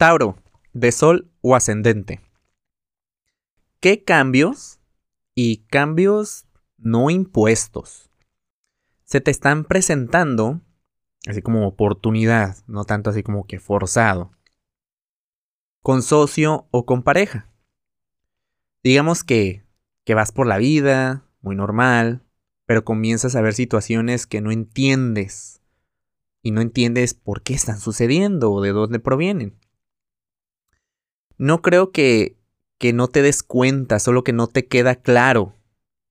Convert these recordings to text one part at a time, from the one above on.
Tauro, de Sol o ascendente. ¿Qué cambios y cambios no impuestos se te están presentando así como oportunidad, no tanto así como que forzado, con socio o con pareja? Digamos que, que vas por la vida, muy normal, pero comienzas a ver situaciones que no entiendes y no entiendes por qué están sucediendo o de dónde provienen. No creo que, que no te des cuenta, solo que no te queda claro.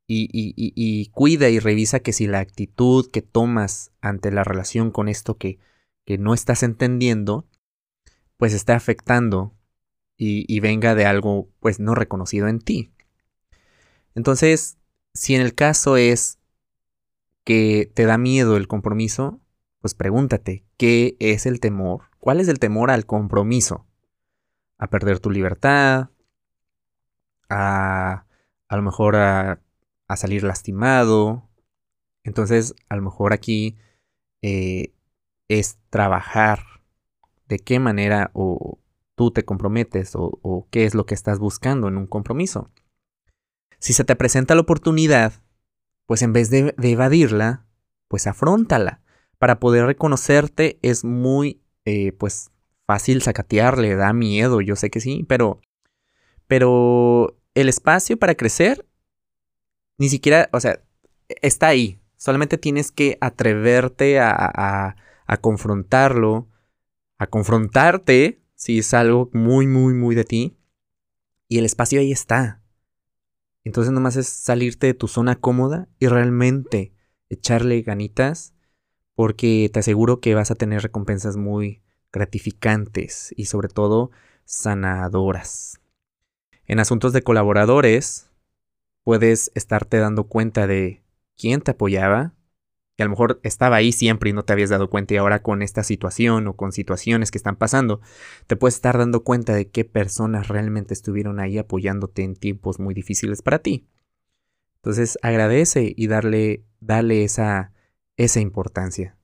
Y, y, y, cuida y revisa que si la actitud que tomas ante la relación con esto que, que no estás entendiendo, pues está afectando y, venga de algo pues no reconocido en ti. Entonces, si en el caso es que te da miedo el compromiso, pues pregúntate, ¿qué es el temor? ¿Cuál es el temor al compromiso? A perder tu libertad, a a lo mejor a, a salir lastimado. Entonces, a lo mejor aquí eh, es trabajar de qué manera o tú te comprometes o, qué es lo que estás buscando en un compromiso. Si se te presenta la oportunidad, pues en vez de, evadirla, pues afrontala. Para poder reconocerte es muy, eh, pues, fácil sacatearle, da miedo, yo sé que sí, pero, pero el espacio para crecer, ni siquiera, o sea, está ahí. Solamente tienes que atreverte a, a, a confrontarlo, a confrontarte, si es algo muy, muy, muy de ti. Y el espacio ahí está. Entonces nomás es salirte de tu zona cómoda y realmente echarle ganitas porque te aseguro que vas a tener recompensas muy gratificantes y sobre todo sanadoras. En asuntos de colaboradores puedes estarte dando cuenta de quién te apoyaba, que a lo mejor estaba ahí siempre y no te habías dado cuenta y ahora con esta situación o con situaciones que están pasando, te puedes estar dando cuenta de qué personas realmente estuvieron ahí apoyándote en tiempos muy difíciles para ti. Entonces agradece y darle, dale esa, esa importancia.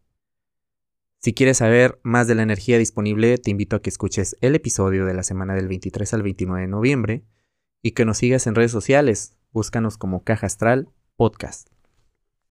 Si quieres saber más de la energía disponible, te invito a que escuches el episodio de la semana del 23 al 29 de noviembre y que nos sigas en redes sociales. Búscanos como Caja Astral Podcast.